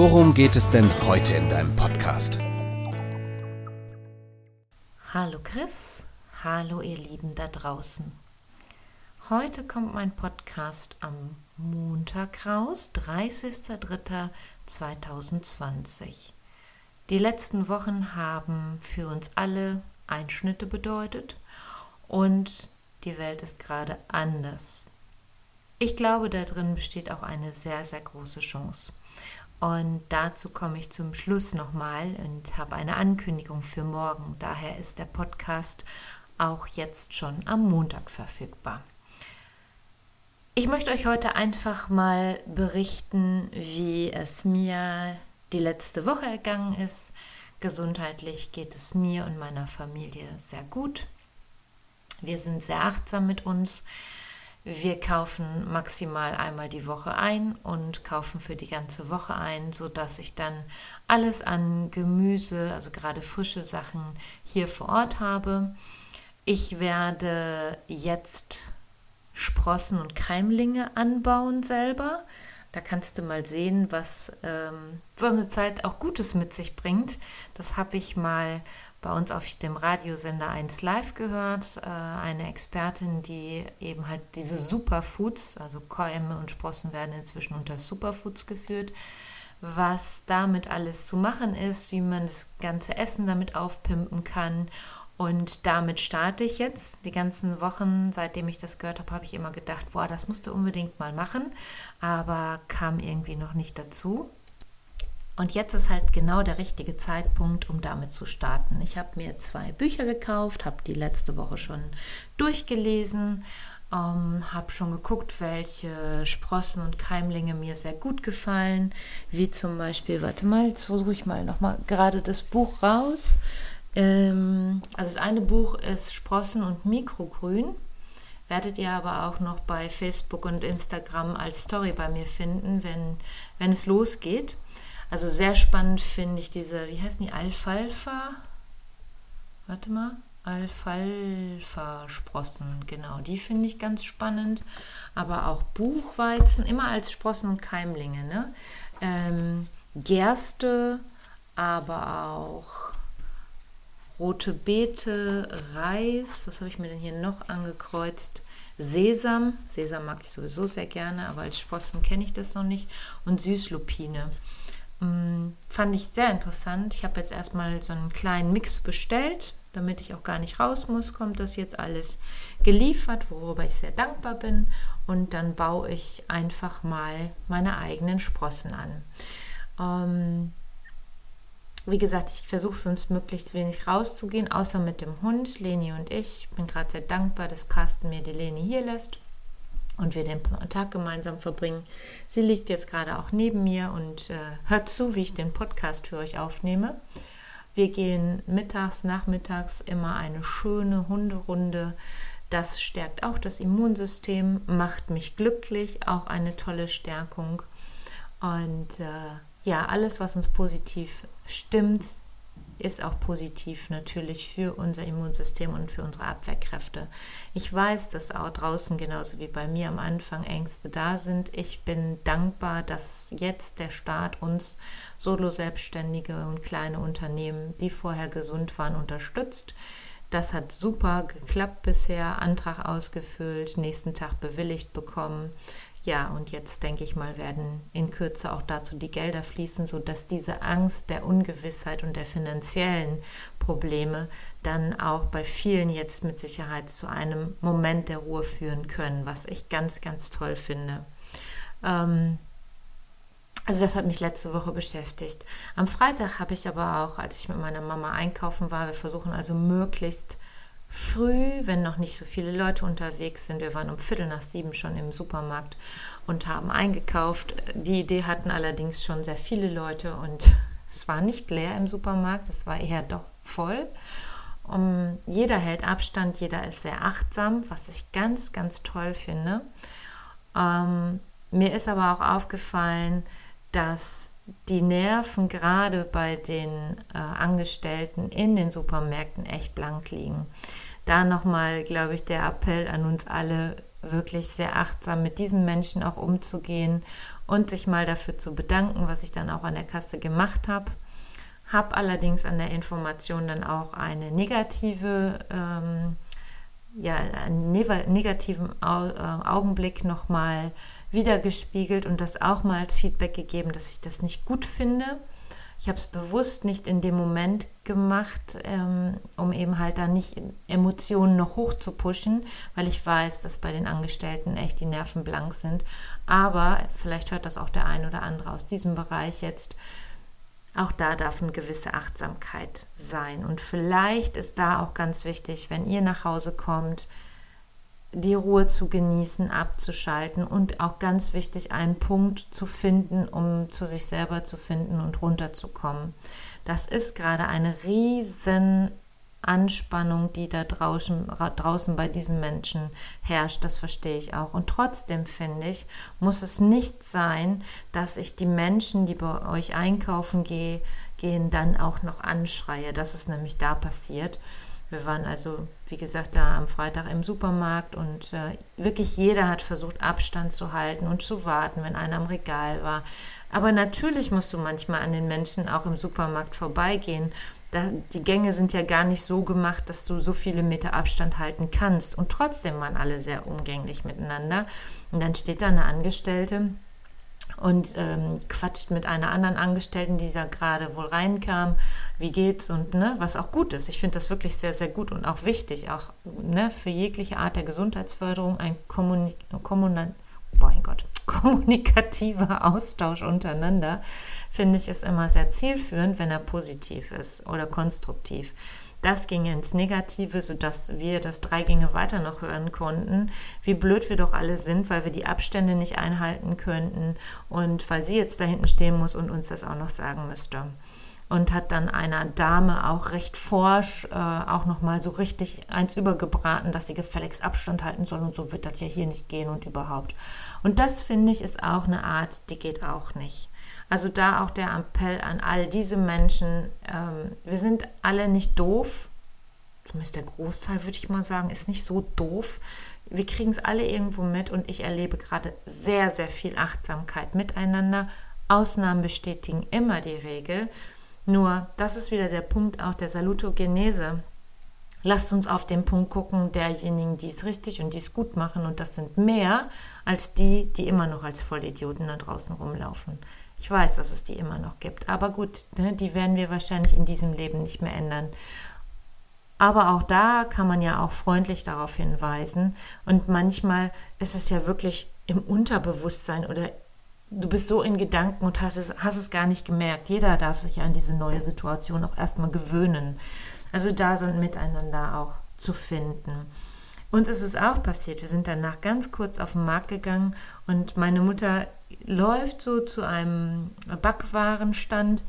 worum geht es denn heute in deinem Podcast? Hallo Chris, hallo ihr Lieben da draußen. Heute kommt mein Podcast am Montag raus, 30.03.2020. Die letzten Wochen haben für uns alle Einschnitte bedeutet und die Welt ist gerade anders. Ich glaube, darin besteht auch eine sehr, sehr große Chance. Und dazu komme ich zum Schluss nochmal und habe eine Ankündigung für morgen. Daher ist der Podcast auch jetzt schon am Montag verfügbar. Ich möchte euch heute einfach mal berichten, wie es mir die letzte Woche ergangen ist. Gesundheitlich geht es mir und meiner Familie sehr gut. Wir sind sehr achtsam mit uns. Wir kaufen maximal einmal die Woche ein und kaufen für die ganze Woche ein, sodass ich dann alles an Gemüse, also gerade frische Sachen, hier vor Ort habe. Ich werde jetzt Sprossen und Keimlinge anbauen selber. Da kannst du mal sehen, was ähm, so eine Zeit auch Gutes mit sich bringt. Das habe ich mal bei uns auf dem Radiosender 1 Live gehört. Äh, eine Expertin, die eben halt diese Superfoods, also Keime und Sprossen werden inzwischen unter Superfoods geführt, was damit alles zu machen ist, wie man das ganze Essen damit aufpimpen kann und damit starte ich jetzt. Die ganzen Wochen, seitdem ich das gehört habe, habe ich immer gedacht, boah, das musst du unbedingt mal machen, aber kam irgendwie noch nicht dazu. Und jetzt ist halt genau der richtige Zeitpunkt, um damit zu starten. Ich habe mir zwei Bücher gekauft, habe die letzte Woche schon durchgelesen, ähm, habe schon geguckt, welche Sprossen und Keimlinge mir sehr gut gefallen, wie zum Beispiel, warte mal, jetzt suche ich mal nochmal gerade das Buch raus. Ähm, also das eine Buch ist Sprossen und Mikrogrün. Werdet ihr aber auch noch bei Facebook und Instagram als Story bei mir finden, wenn, wenn es losgeht. Also sehr spannend finde ich diese, wie heißen die, Alfalfa? Warte mal. Alfalfa-Sprossen, genau, die finde ich ganz spannend. Aber auch Buchweizen, immer als Sprossen und Keimlinge. Ne? Ähm, Gerste, aber auch rote Beete, Reis, was habe ich mir denn hier noch angekreuzt? Sesam, Sesam mag ich sowieso sehr gerne, aber als Sprossen kenne ich das noch nicht. Und Süßlupine. Hm, fand ich sehr interessant. Ich habe jetzt erstmal so einen kleinen Mix bestellt, damit ich auch gar nicht raus muss, kommt das jetzt alles geliefert, worüber ich sehr dankbar bin. Und dann baue ich einfach mal meine eigenen Sprossen an. Ähm, wie gesagt, ich versuche sonst möglichst wenig rauszugehen, außer mit dem Hund, Leni und ich. Ich bin gerade sehr dankbar, dass Carsten mir die Leni hier lässt und wir den Tag gemeinsam verbringen. Sie liegt jetzt gerade auch neben mir und äh, hört zu, wie ich den Podcast für euch aufnehme. Wir gehen mittags, nachmittags immer eine schöne Hunderunde. Das stärkt auch das Immunsystem, macht mich glücklich, auch eine tolle Stärkung. Und äh, ja, alles, was uns positiv stimmt, ist auch positiv natürlich für unser Immunsystem und für unsere Abwehrkräfte. Ich weiß, dass auch draußen genauso wie bei mir am Anfang Ängste da sind. Ich bin dankbar, dass jetzt der Staat uns Solo-Selbstständige und kleine Unternehmen, die vorher gesund waren, unterstützt. Das hat super geklappt bisher. Antrag ausgefüllt, nächsten Tag bewilligt bekommen. Ja, und jetzt denke ich mal, werden in Kürze auch dazu die Gelder fließen, sodass diese Angst der Ungewissheit und der finanziellen Probleme dann auch bei vielen jetzt mit Sicherheit zu einem Moment der Ruhe führen können, was ich ganz, ganz toll finde. Ähm, also das hat mich letzte Woche beschäftigt. Am Freitag habe ich aber auch, als ich mit meiner Mama einkaufen war, wir versuchen also möglichst früh, wenn noch nicht so viele Leute unterwegs sind. Wir waren um Viertel nach sieben schon im Supermarkt und haben eingekauft. Die Idee hatten allerdings schon sehr viele Leute und Es war nicht leer im Supermarkt, es war eher doch voll. Um, jeder hält Abstand, jeder ist sehr achtsam, was ich ganz, ganz toll finde. Ähm, mir ist aber auch aufgefallen, dass die Nerven gerade bei den äh, Angestellten in den Supermärkten echt blank liegen. Da nochmal, glaube ich, der Appell an uns alle, wirklich sehr achtsam mit diesen Menschen auch umzugehen und sich mal dafür zu bedanken, was ich dann auch an der Kasse gemacht habe. Habe allerdings an der Information dann auch eine negative, ähm, ja, einen negativen Au äh, Augenblick nochmal wiedergespiegelt und das auch mal als Feedback gegeben, dass ich das nicht gut finde. Ich habe es bewusst nicht in dem Moment gemacht, ähm, um eben halt da nicht Emotionen noch hoch zu pushen, weil ich weiß, dass bei den Angestellten echt die Nerven blank sind. Aber vielleicht hört das auch der ein oder andere aus diesem Bereich jetzt. Auch da darf eine gewisse Achtsamkeit sein. Und vielleicht ist da auch ganz wichtig, wenn ihr nach Hause kommt, die Ruhe zu genießen, abzuschalten und auch ganz wichtig, einen Punkt zu finden, um zu sich selber zu finden und runterzukommen. Das ist gerade eine riesen Anspannung, die da draußen, draußen bei diesen Menschen herrscht, das verstehe ich auch. Und trotzdem finde ich, muss es nicht sein, dass ich die Menschen, die bei euch einkaufen gehe, gehen, dann auch noch anschreie. Das ist nämlich da passiert. Wir waren also, wie gesagt, da am Freitag im Supermarkt und äh, wirklich jeder hat versucht, Abstand zu halten und zu warten, wenn einer am Regal war. Aber natürlich musst du manchmal an den Menschen auch im Supermarkt vorbeigehen. Da, die Gänge sind ja gar nicht so gemacht, dass du so viele Meter Abstand halten kannst. Und trotzdem waren alle sehr umgänglich miteinander. Und dann steht da eine Angestellte und ähm, quatscht mit einer anderen Angestellten, die da gerade wohl reinkam, wie geht's und ne, was auch gut ist. Ich finde das wirklich sehr, sehr gut und auch wichtig, auch ne, für jegliche Art der Gesundheitsförderung ein Kommunik Kommunal mein Gott, kommunikativer Austausch untereinander, finde ich es immer sehr zielführend, wenn er positiv ist oder konstruktiv. Das ging ins Negative, sodass wir das drei Gänge weiter noch hören konnten, wie blöd wir doch alle sind, weil wir die Abstände nicht einhalten könnten und weil sie jetzt da hinten stehen muss und uns das auch noch sagen müsste. Und hat dann einer Dame auch recht forsch äh, auch nochmal so richtig eins übergebraten, dass sie gefälligst Abstand halten soll und so wird das ja hier nicht gehen und überhaupt. Und das finde ich ist auch eine Art, die geht auch nicht. Also da auch der Appell an all diese Menschen, ähm, wir sind alle nicht doof, zumindest der Großteil würde ich mal sagen, ist nicht so doof. Wir kriegen es alle irgendwo mit und ich erlebe gerade sehr, sehr viel Achtsamkeit miteinander. Ausnahmen bestätigen immer die Regel. Nur, das ist wieder der Punkt auch der Salutogenese. Lasst uns auf den Punkt gucken, derjenigen, die es richtig und die es gut machen. Und das sind mehr als die, die immer noch als Vollidioten da draußen rumlaufen. Ich weiß, dass es die immer noch gibt. Aber gut, ne, die werden wir wahrscheinlich in diesem Leben nicht mehr ändern. Aber auch da kann man ja auch freundlich darauf hinweisen. Und manchmal ist es ja wirklich im Unterbewusstsein oder du bist so in Gedanken und hast es, hast es gar nicht gemerkt. Jeder darf sich ja an diese neue Situation auch erstmal gewöhnen. Also da so ein Miteinander auch zu finden. Uns ist es auch passiert. Wir sind danach ganz kurz auf den Markt gegangen und meine Mutter läuft so zu einem Backwarenstand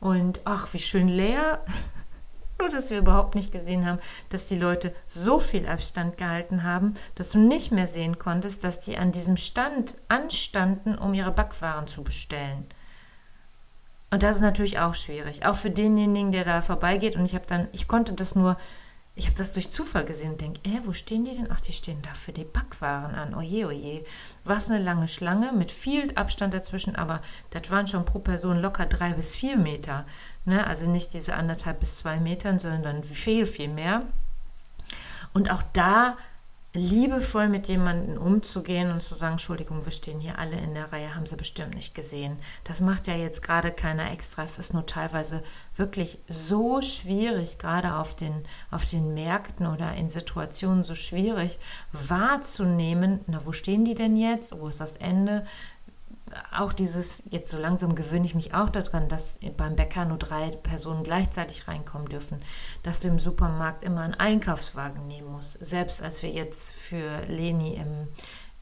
und ach, wie schön leer. Nur, dass wir überhaupt nicht gesehen haben, dass die Leute so viel Abstand gehalten haben, dass du nicht mehr sehen konntest, dass die an diesem Stand anstanden, um ihre Backwaren zu bestellen. Und das ist natürlich auch schwierig, auch für denjenigen, der da vorbeigeht. Und ich habe dann, ich konnte das nur ich habe das durch Zufall gesehen und denke, äh, wo stehen die denn? Ach, die stehen da für die Backwaren an. Oje, oje. Was eine lange Schlange mit viel Abstand dazwischen, aber das waren schon pro Person locker drei bis vier Meter. Ne? Also nicht diese anderthalb bis zwei Metern, sondern viel, viel mehr. Und auch da liebevoll mit jemandem umzugehen und zu sagen, Entschuldigung, wir stehen hier alle in der Reihe, haben sie bestimmt nicht gesehen. Das macht ja jetzt gerade keiner extra. Es ist nur teilweise wirklich so schwierig, gerade auf den, auf den Märkten oder in Situationen so schwierig wahrzunehmen, na, wo stehen die denn jetzt? Wo ist das Ende? Auch dieses, jetzt so langsam gewöhne ich mich auch daran, dass beim Bäcker nur drei Personen gleichzeitig reinkommen dürfen, dass du im Supermarkt immer einen Einkaufswagen nehmen musst. Selbst als wir jetzt für Leni im,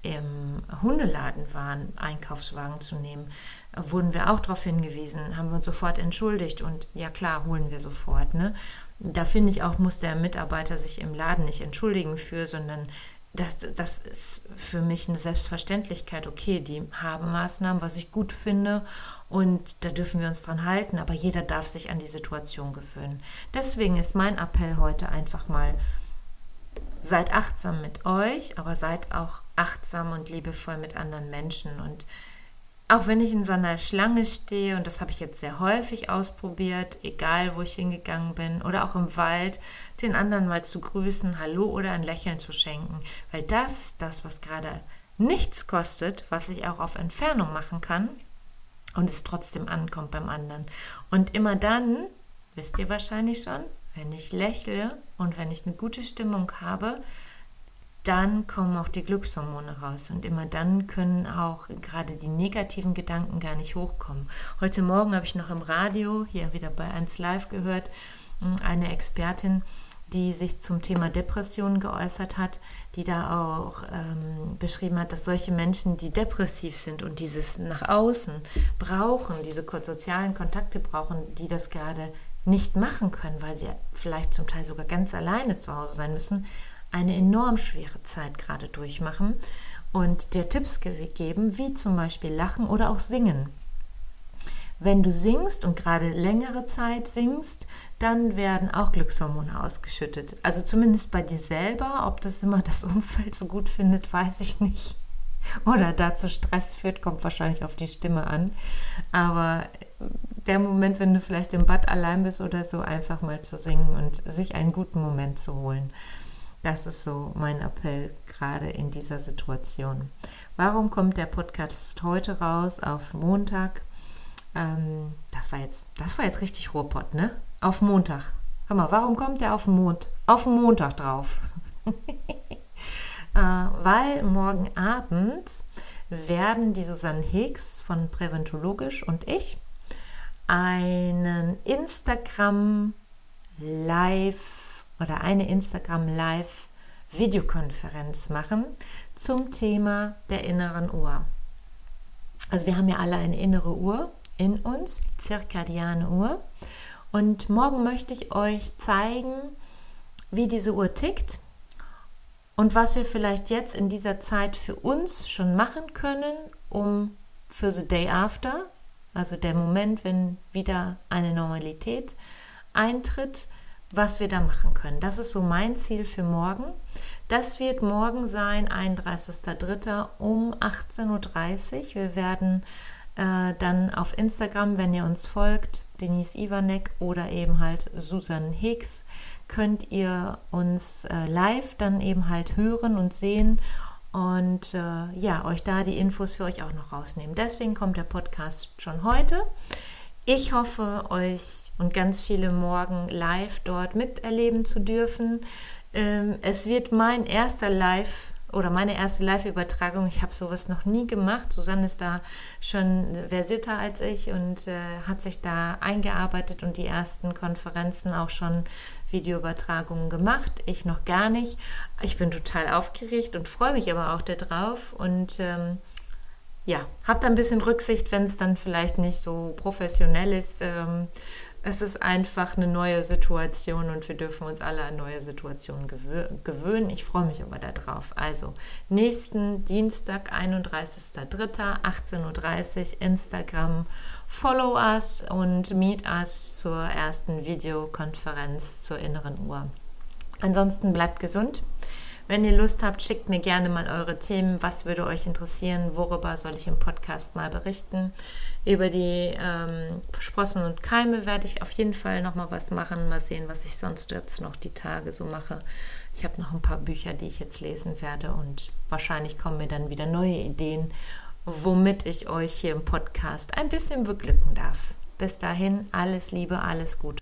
im Hundeladen waren, Einkaufswagen zu nehmen, wurden wir auch darauf hingewiesen, haben wir uns sofort entschuldigt und ja klar, holen wir sofort. Ne? Da finde ich auch, muss der Mitarbeiter sich im Laden nicht entschuldigen für, sondern das, das ist für mich eine Selbstverständlichkeit. Okay, die haben Maßnahmen, was ich gut finde und da dürfen wir uns dran halten, aber jeder darf sich an die Situation gewöhnen. Deswegen ist mein Appell heute einfach mal, seid achtsam mit euch, aber seid auch achtsam und liebevoll mit anderen Menschen und auch wenn ich in so einer Schlange stehe, und das habe ich jetzt sehr häufig ausprobiert, egal wo ich hingegangen bin, oder auch im Wald, den anderen mal zu grüßen, Hallo oder ein Lächeln zu schenken, weil das ist das, was gerade nichts kostet, was ich auch auf Entfernung machen kann und es trotzdem ankommt beim anderen. Und immer dann, wisst ihr wahrscheinlich schon, wenn ich lächle und wenn ich eine gute Stimmung habe, dann kommen auch die Glückshormone raus und immer dann können auch gerade die negativen Gedanken gar nicht hochkommen. Heute Morgen habe ich noch im Radio, hier wieder bei 1 Live gehört, hm, eine Expertin, die sich zum Thema Depressionen geäußert hat, die da auch ähm, beschrieben hat, dass solche Menschen, die depressiv sind und dieses nach außen brauchen, diese sozialen Kontakte brauchen, die das gerade nicht machen können, weil sie vielleicht zum Teil sogar ganz alleine zu Hause sein müssen, eine enorm schwere Zeit gerade durchmachen und dir Tipps geben, wie zum Beispiel Lachen oder auch Singen. Wenn du singst und gerade längere Zeit singst, dann werden auch Glückshormone ausgeschüttet. Also zumindest bei dir selber. Ob das immer das Umfeld so gut findet, weiß ich nicht. Oder dazu Stress führt, kommt wahrscheinlich auf die Stimme an. Aber der Moment, wenn du vielleicht im Bad allein bist oder so, einfach mal zu singen und sich einen guten Moment zu holen. Das ist so mein Appell gerade in dieser Situation. Warum kommt der Podcast heute raus auf Montag? Ähm, das war jetzt, das war jetzt richtig Ruhrpott, ne? Auf Montag. Hör mal, warum kommt der auf Mond, auf Montag drauf? äh, weil morgen Abend werden die Susanne Hicks von Präventologisch und ich einen Instagram Live oder eine Instagram Live Videokonferenz machen zum Thema der inneren Uhr. Also wir haben ja alle eine innere Uhr in uns, die zirkadiane Uhr. Und morgen möchte ich euch zeigen, wie diese Uhr tickt und was wir vielleicht jetzt in dieser Zeit für uns schon machen können, um für the day after, also der Moment, wenn wieder eine Normalität eintritt, was wir da machen können. Das ist so mein Ziel für morgen. Das wird morgen sein, 31.03. um 18.30 Uhr. Wir werden äh, dann auf Instagram, wenn ihr uns folgt, Denise Ivanek oder eben halt Susan Hicks, könnt ihr uns äh, live dann eben halt hören und sehen und äh, ja, euch da die Infos für euch auch noch rausnehmen. Deswegen kommt der Podcast schon heute. Ich hoffe, euch und ganz viele morgen live dort miterleben zu dürfen. Ähm, es wird mein erster Live oder meine erste Live-Übertragung. Ich habe sowas noch nie gemacht. Susanne ist da schon versierter als ich und äh, hat sich da eingearbeitet und die ersten Konferenzen auch schon Videoübertragungen gemacht. Ich noch gar nicht. Ich bin total aufgeregt und freue mich aber auch darauf und ähm, ja, habt ein bisschen Rücksicht, wenn es dann vielleicht nicht so professionell ist. Ähm, es ist einfach eine neue Situation und wir dürfen uns alle an neue Situationen gewö gewöhnen. Ich freue mich aber darauf. Also, nächsten Dienstag, 31.03., 18.30 Uhr, Instagram. Follow us und meet us zur ersten Videokonferenz zur inneren Uhr. Ansonsten bleibt gesund. Wenn ihr Lust habt, schickt mir gerne mal eure Themen. Was würde euch interessieren? Worüber soll ich im Podcast mal berichten? Über die ähm, Sprossen und Keime werde ich auf jeden Fall noch mal was machen. Mal sehen, was ich sonst jetzt noch die Tage so mache. Ich habe noch ein paar Bücher, die ich jetzt lesen werde und wahrscheinlich kommen mir dann wieder neue Ideen, womit ich euch hier im Podcast ein bisschen beglücken darf. Bis dahin, alles Liebe, alles Gute,